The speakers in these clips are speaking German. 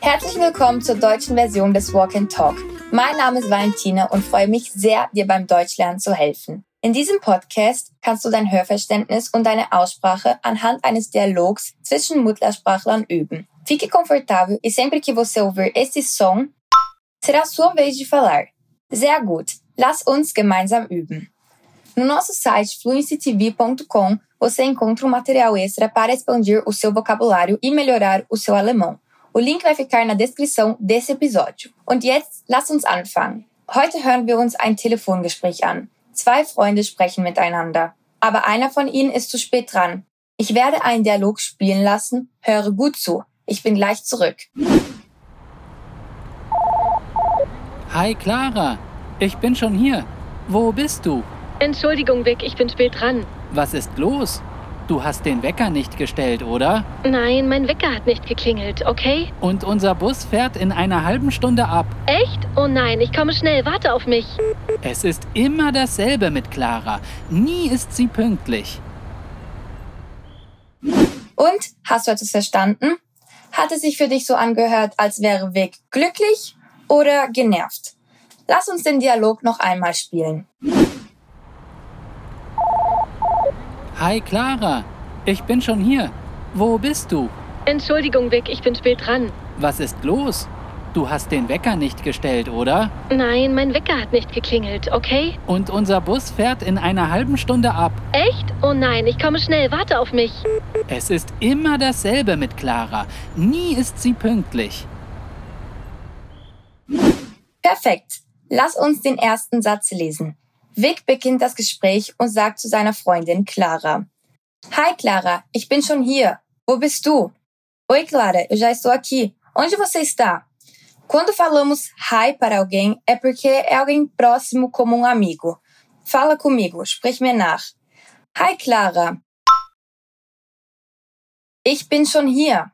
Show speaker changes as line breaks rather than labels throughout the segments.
Herzlich willkommen zur deutschen Version des Walk and Talk. Mein Name ist Valentine und freue mich sehr, dir beim Deutschlernen zu helfen. In diesem Podcast kannst du dein Hörverständnis und deine Aussprache anhand eines Dialogs zwischen Muttersprachlern üben. Fique confortável e sempre que você ouvir esse som, será sua vez de falar. Sehr gut. Lass uns gemeinsam üben. No nosso site fluencytv.com você encontra um material extra para expandir o seu vocabulário e melhorar o seu alemão. O Link vai ficar na descrição desse episódio. Und jetzt lass uns anfangen. Heute hören wir uns ein Telefongespräch an. Zwei Freunde sprechen miteinander, aber einer von ihnen ist zu spät dran. Ich werde einen Dialog spielen lassen. Höre gut zu. Ich bin gleich zurück.
Hi Clara, ich bin schon hier. Wo bist du?
Entschuldigung, Vic, ich bin spät dran.
Was ist los? Du hast den Wecker nicht gestellt, oder?
Nein, mein Wecker hat nicht geklingelt, okay?
Und unser Bus fährt in einer halben Stunde ab.
Echt? Oh nein, ich komme schnell, warte auf mich.
Es ist immer dasselbe mit Clara. Nie ist sie pünktlich.
Und hast du etwas verstanden? Hat es sich für dich so angehört, als wäre Vic glücklich oder genervt? Lass uns den Dialog noch einmal spielen.
Hi Clara, ich bin schon hier. Wo bist du?
Entschuldigung, Vic, ich bin spät dran.
Was ist los? Du hast den Wecker nicht gestellt, oder?
Nein, mein Wecker hat nicht geklingelt, okay?
Und unser Bus fährt in einer halben Stunde ab.
Echt? Oh nein, ich komme schnell, warte auf mich.
Es ist immer dasselbe mit Clara. Nie ist sie pünktlich.
Perfekt. Lass uns den ersten Satz lesen. Vic beginnt das Gespräch und sagt zu seiner Freundin Clara. Hi Clara, ich bin schon hier. Wo bist du? Oi Clara, eu já estou aqui. Onde você está? Quando falamos hi para alguém, é porque é alguém próximo como um amigo. Fala comigo, sprich mir nach. Hi Clara. Ich bin schon hier.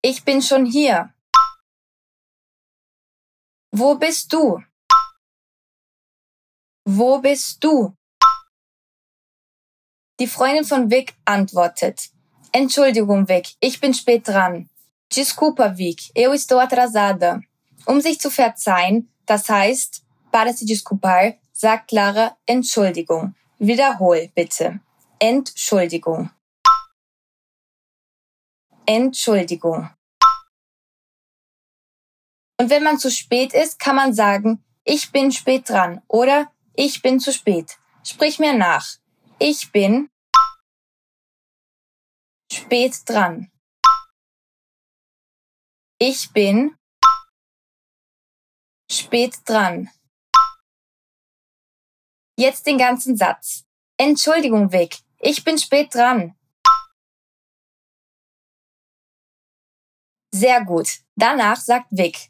Ich bin schon hier. Wo bist du? Wo bist du? Die Freundin von Vic antwortet. Entschuldigung, Vic, ich bin spät dran. Desculpa, Vic, eu estou atrasada. Um sich zu verzeihen, das heißt, para se desculpar, sagt Clara Entschuldigung. Wiederhol, bitte. Entschuldigung. Entschuldigung. Und wenn man zu spät ist, kann man sagen, ich bin spät dran oder ich bin zu spät. Sprich mir nach. Ich bin spät dran. Ich bin spät dran. Jetzt den ganzen Satz. Entschuldigung, Vic. Ich bin spät dran. Sehr gut. Danach sagt Vic.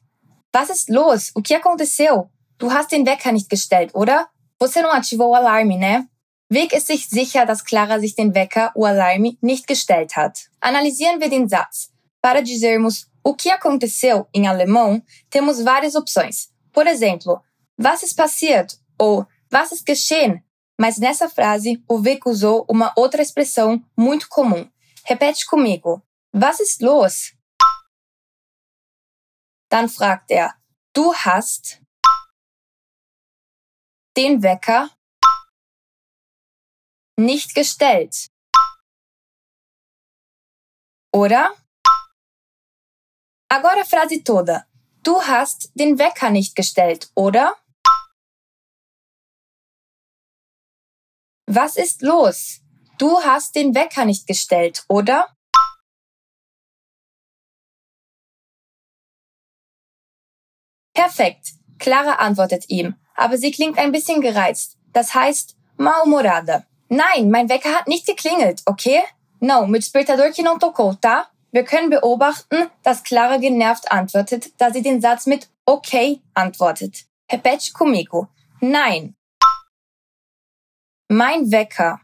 Was ist los? O que aconteceu? Du hast den Wecker nicht gestellt, oder? Você não ativou o alarme, né? Vic ist sich sicher, dass Clara sich den Wecker, o alarme, nicht gestellt hat. Analysieren wir den Satz. Para dizermos o que aconteceu em alemão, temos várias opções. Por exemplo, was ist passiert? Ou was ist geschehen? Mas nessa frase, o Vic usou uma outra expressão muito comum. Repete comigo. Was ist los? Dann fragt er, du hast den Wecker nicht gestellt. Oder? Agora frase toda. Du hast den Wecker nicht gestellt, oder? Was ist los? Du hast den Wecker nicht gestellt, oder? Perfekt. Clara antwortet ihm, aber sie klingt ein bisschen gereizt. Das heißt, mal-humorada. Nein, mein Wecker hat nicht geklingelt, okay? No, mit despertador que não tocou, tá? Wir können beobachten, dass Clara genervt antwortet, da sie den Satz mit okay antwortet. Repete comigo. Nein. Mein Wecker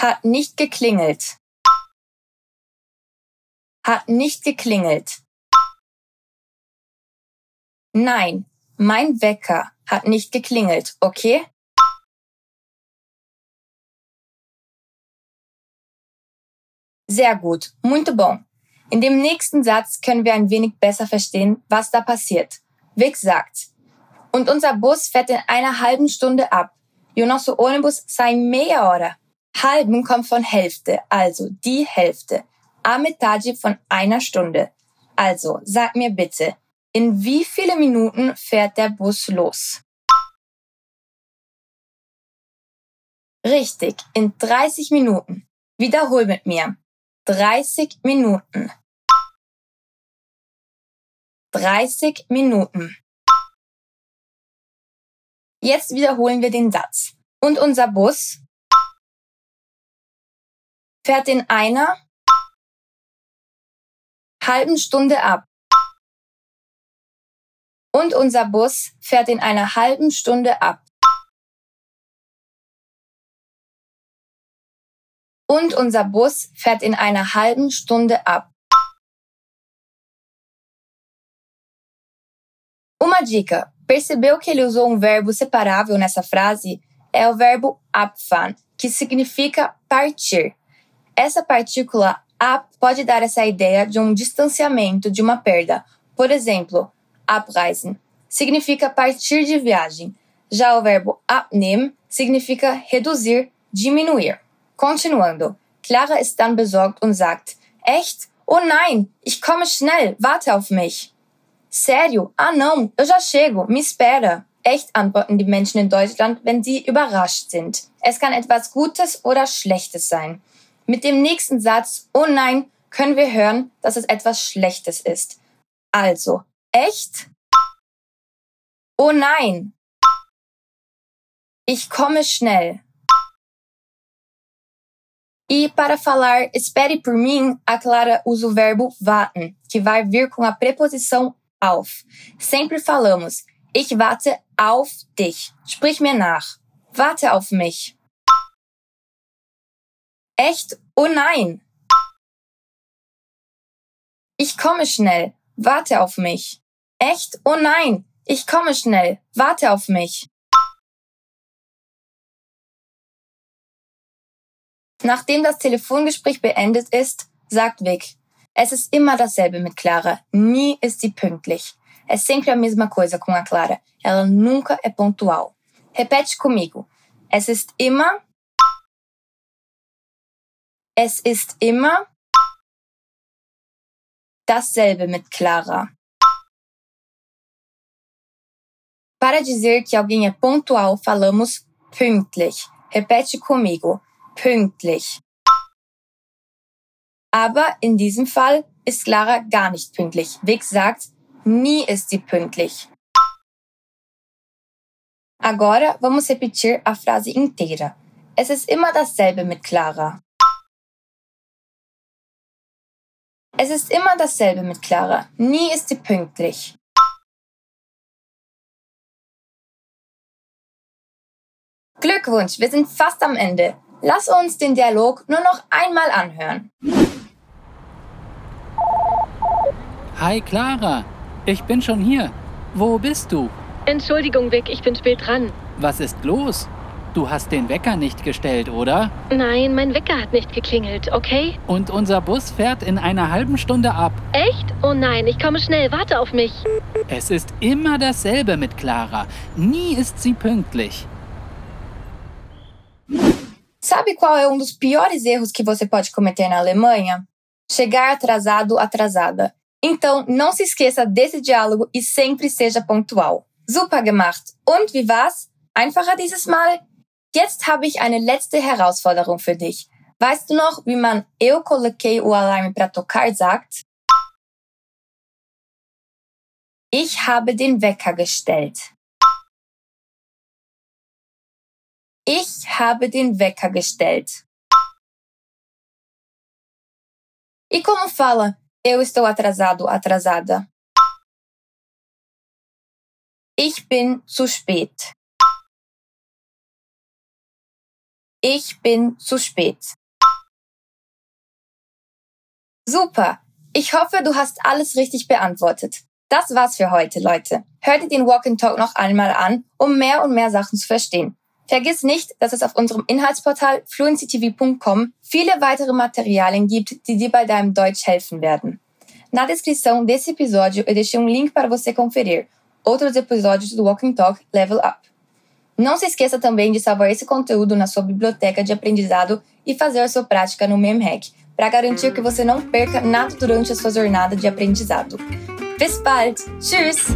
hat nicht geklingelt. Hat nicht geklingelt. Nein, mein Wecker hat nicht geklingelt, okay? Sehr gut, muito bom. In dem nächsten Satz können wir ein wenig besser verstehen, was da passiert. Vic sagt, und unser Bus fährt in einer halben Stunde ab. E o nosso ônibus sai meia hora. Halben kommt von Hälfte, also die Hälfte. A metade von einer Stunde. Also, sag mir bitte, in wie viele Minuten fährt der Bus los? Richtig, in 30 Minuten. Wiederhol mit mir. 30 Minuten. 30 Minuten. Jetzt wiederholen wir den Satz. Und unser Bus fährt in einer halben Stunde ab. Und unser Bus fährt in einer halben Stunde ab. Und unser Bus fährt in einer halben Stunde ab. Uma dica: percebeu que ele usou um verbo separável nessa frase? É o verbo abfahren, que significa partir. Essa partícula ab pode dar essa ideia de um distanciamento, de uma perda. Por exemplo, abreisen significa partir de viagem. Já o verbo abnehmen significa reduzir, diminuir. Continuando. Clara ist dann besorgt und sagt, echt? Oh nein, ich komme schnell, warte auf mich. Sério? Ah não, eu já chego, me espera. Echt antworten die Menschen in Deutschland, wenn sie überrascht sind. Es kann etwas Gutes oder Schlechtes sein. Mit dem nächsten Satz, oh nein, können wir hören, dass es etwas Schlechtes ist. Also, echt? Oh nein! Ich komme schnell. E para falar espere por mim, a Clara usa o verbo warten, que vai vir com a preposição auf. Sempre falamos ich warte auf dich. Sprich mir nach. Warte auf mich. Echt? Oh nein. Ich komme schnell. Warte auf mich. Echt? Oh nein. Ich komme schnell. Warte auf mich. Nachdem das Telefongespräch beendet ist, sagt Vic, es ist immer dasselbe mit Clara. Nie ist sie pünktlich. É sempre a mesma coisa com a Clara. Ela nunca é pontual. Repete comigo. Es ist immer. Es ist immer dasselbe mit Clara. Para dizer que alguém é pontual, falamos pünktlich. Repete comigo. Pünktlich. Aber in diesem Fall ist Clara gar nicht pünktlich. Vic sagt, nie ist sie pünktlich. Agora vamos repetir a frase inteira. Es ist immer dasselbe mit Clara. Es ist immer dasselbe mit Clara. Nie ist sie pünktlich. Glückwunsch, wir sind fast am Ende. Lass uns den Dialog nur noch einmal anhören.
Hi Clara, ich bin schon hier. Wo bist du?
Entschuldigung, Vic, ich bin spät dran.
Was ist los? Du hast den Wecker nicht gestellt, oder?
Nein, mein Wecker hat nicht geklingelt, okay?
Und unser Bus fährt in einer halben Stunde ab.
Echt? Oh nein, ich komme schnell, warte auf mich.
Es ist immer dasselbe mit Clara. Nie ist sie pünktlich.
Sabe qual é um dos piores erros que você pode cometer na Alemanha? Chegar atrasado, atrasada. Então, não se esqueça desse diálogo e sempre seja pontual. Super gemacht. Und wie war's? Einfacher dieses Mal? Jetzt habe ich eine letzte Herausforderung für dich. Weißt du noch, wie man eu coloquei o alarme para tocar sagt? Ich habe den Wecker gestellt. Ich habe den Wecker gestellt. E como fala eu estou atrasado, atrasada? Ich bin zu spät. Ich bin zu spät. Super. Ich hoffe, du hast alles richtig beantwortet. Das war's für heute, Leute. Hört ihr den Walk and Talk noch einmal an, um mehr und mehr Sachen zu verstehen. Vergiss nicht, dass es auf unserem Inhaltsportal fluencytv.com viele weitere Materialien gibt, die dir bei deinem Deutsch helfen werden. Na descrição desse episódio eu deixei um link para você conferir outros episódios do Walking Talk Level Up. Não se esqueça também de salvar esse conteúdo na sua biblioteca de aprendizado e fazer a sua prática no MemHack, para garantir que você não perca nada durante a sua jornada de aprendizado. Bis bald! Tschüss!